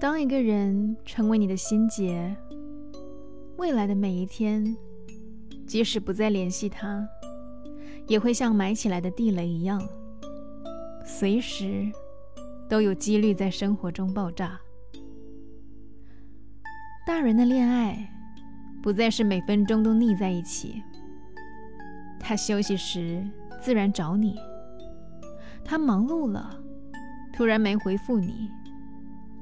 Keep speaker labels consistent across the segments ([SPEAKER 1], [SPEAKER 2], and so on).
[SPEAKER 1] 当一个人成为你的心结，未来的每一天，即使不再联系他，也会像埋起来的地雷一样，随时都有几率在生活中爆炸。大人的恋爱，不再是每分钟都腻在一起。他休息时自然找你，他忙碌了，突然没回复你，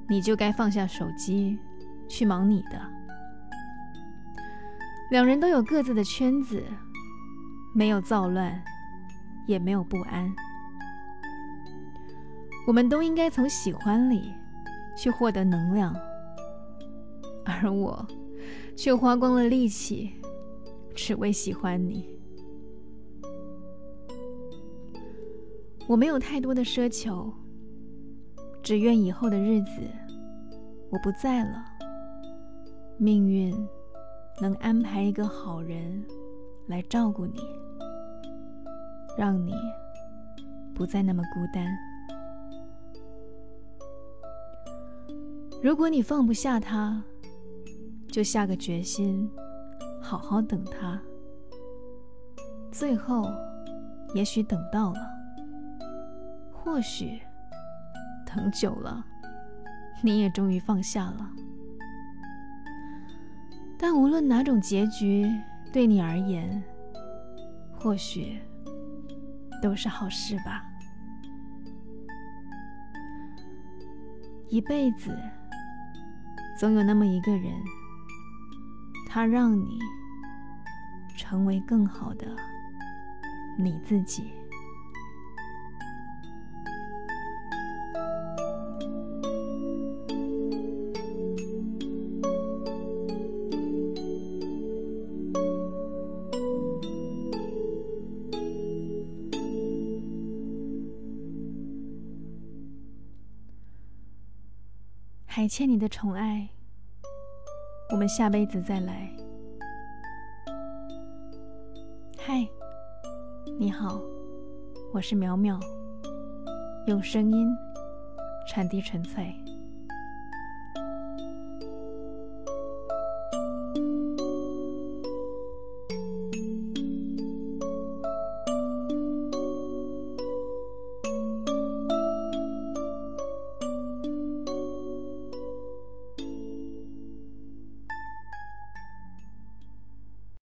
[SPEAKER 1] 你就该放下手机，去忙你的。两人都有各自的圈子，没有躁乱，也没有不安。我们都应该从喜欢里去获得能量，而我却花光了力气，只为喜欢你。我没有太多的奢求，只愿以后的日子我不在了，命运能安排一个好人来照顾你，让你不再那么孤单。如果你放不下他，就下个决心，好好等他。最后，也许等到了。或许等久了，你也终于放下了。但无论哪种结局，对你而言，或许都是好事吧。一辈子，总有那么一个人，他让你成为更好的你自己。还欠你的宠爱，我们下辈子再来。嗨，你好，我是淼淼，用声音传递纯粹。